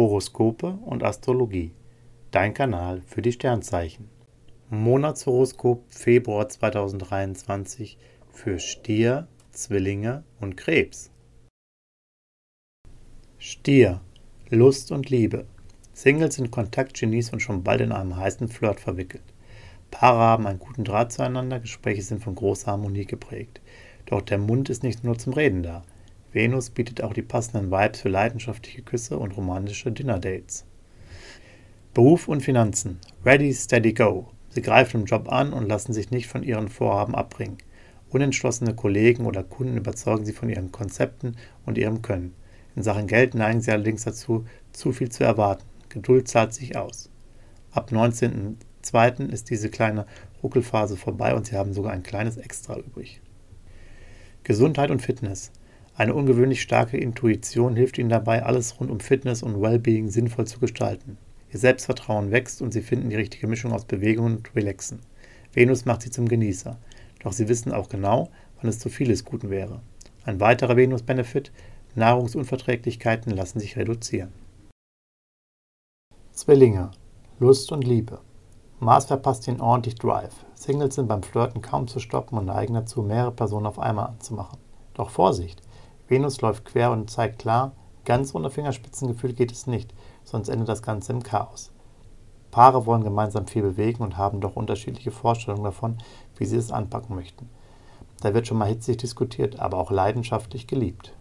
Horoskope und Astrologie. Dein Kanal für die Sternzeichen. Monatshoroskop Februar 2023 für Stier, Zwillinge und Krebs. Stier, Lust und Liebe. Singles sind Kontaktgenies und schon bald in einem heißen Flirt verwickelt. Paare haben einen guten Draht zueinander, Gespräche sind von großer Harmonie geprägt. Doch der Mund ist nicht nur zum Reden da. Venus bietet auch die passenden Vibes für leidenschaftliche Küsse und romantische Dinner-Dates. Beruf und Finanzen. Ready, steady, go. Sie greifen im Job an und lassen sich nicht von ihren Vorhaben abbringen. Unentschlossene Kollegen oder Kunden überzeugen sie von ihren Konzepten und ihrem Können. In Sachen Geld neigen sie allerdings dazu, zu viel zu erwarten. Geduld zahlt sich aus. Ab 19.02. ist diese kleine Ruckelphase vorbei und sie haben sogar ein kleines Extra übrig. Gesundheit und Fitness. Eine ungewöhnlich starke Intuition hilft ihnen dabei, alles rund um Fitness und Wellbeing sinnvoll zu gestalten. Ihr Selbstvertrauen wächst und sie finden die richtige Mischung aus Bewegung und Relaxen. Venus macht sie zum Genießer. Doch sie wissen auch genau, wann es zu viel des Guten wäre. Ein weiterer Venus-Benefit: Nahrungsunverträglichkeiten lassen sich reduzieren. Zwillinge. Lust und Liebe. Mars verpasst ihnen ordentlich Drive. Singles sind beim Flirten kaum zu stoppen und neigen dazu, mehrere Personen auf einmal anzumachen. Doch Vorsicht! Venus läuft quer und zeigt klar, ganz ohne Fingerspitzengefühl geht es nicht, sonst endet das Ganze im Chaos. Paare wollen gemeinsam viel bewegen und haben doch unterschiedliche Vorstellungen davon, wie sie es anpacken möchten. Da wird schon mal hitzig diskutiert, aber auch leidenschaftlich geliebt.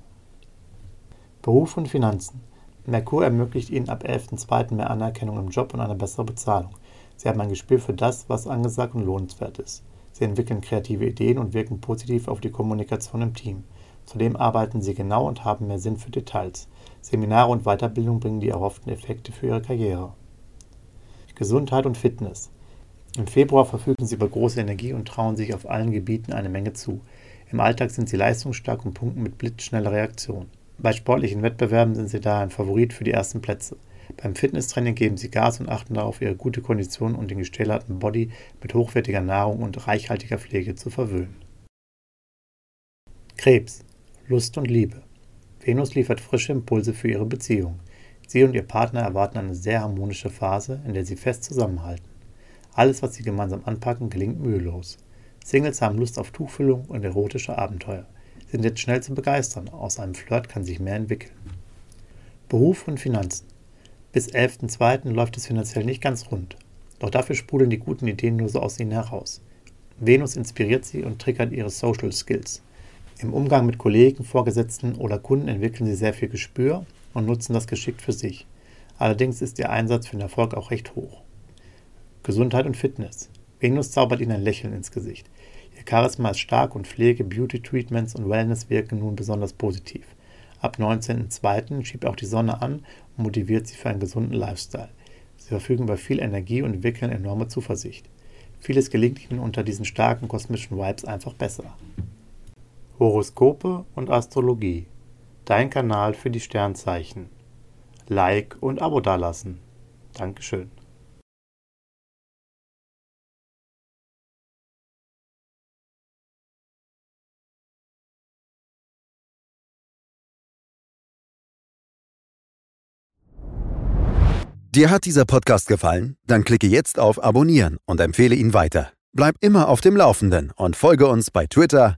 Beruf und Finanzen. Merkur ermöglicht ihnen ab 11.02. mehr Anerkennung im Job und eine bessere Bezahlung. Sie haben ein Gespür für das, was angesagt und lohnenswert ist. Sie entwickeln kreative Ideen und wirken positiv auf die Kommunikation im Team. Zudem arbeiten sie genau und haben mehr Sinn für Details. Seminare und Weiterbildung bringen die erhofften Effekte für ihre Karriere. Gesundheit und Fitness. Im Februar verfügen sie über große Energie und trauen sich auf allen Gebieten eine Menge zu. Im Alltag sind sie leistungsstark und punkten mit blitzschneller Reaktion. Bei sportlichen Wettbewerben sind sie daher ein Favorit für die ersten Plätze. Beim Fitnesstraining geben sie Gas und achten darauf, ihre gute Kondition und den gestählerten Body mit hochwertiger Nahrung und reichhaltiger Pflege zu verwöhnen. Krebs. Lust und Liebe. Venus liefert frische Impulse für ihre Beziehung. Sie und ihr Partner erwarten eine sehr harmonische Phase, in der sie fest zusammenhalten. Alles, was sie gemeinsam anpacken, gelingt mühelos. Singles haben Lust auf Tuchfüllung und erotische Abenteuer, sind jetzt schnell zu begeistern. Aus einem Flirt kann sich mehr entwickeln. Beruf und Finanzen. Bis 11.02. läuft es finanziell nicht ganz rund. Doch dafür sprudeln die guten Ideen nur so aus ihnen heraus. Venus inspiriert sie und triggert ihre Social Skills. Im Umgang mit Kollegen, Vorgesetzten oder Kunden entwickeln sie sehr viel Gespür und nutzen das geschickt für sich. Allerdings ist ihr Einsatz für den Erfolg auch recht hoch. Gesundheit und Fitness. Venus zaubert ihnen ein Lächeln ins Gesicht. Ihr Charisma ist stark und Pflege, Beauty-Treatments und Wellness wirken nun besonders positiv. Ab 19.02. schiebt auch die Sonne an und motiviert sie für einen gesunden Lifestyle. Sie verfügen über viel Energie und entwickeln enorme Zuversicht. Vieles gelingt ihnen unter diesen starken kosmischen Vibes einfach besser. Horoskope und Astrologie. Dein Kanal für die Sternzeichen. Like und Abo dalassen. Dankeschön. Dir hat dieser Podcast gefallen? Dann klicke jetzt auf Abonnieren und empfehle ihn weiter. Bleib immer auf dem Laufenden und folge uns bei Twitter,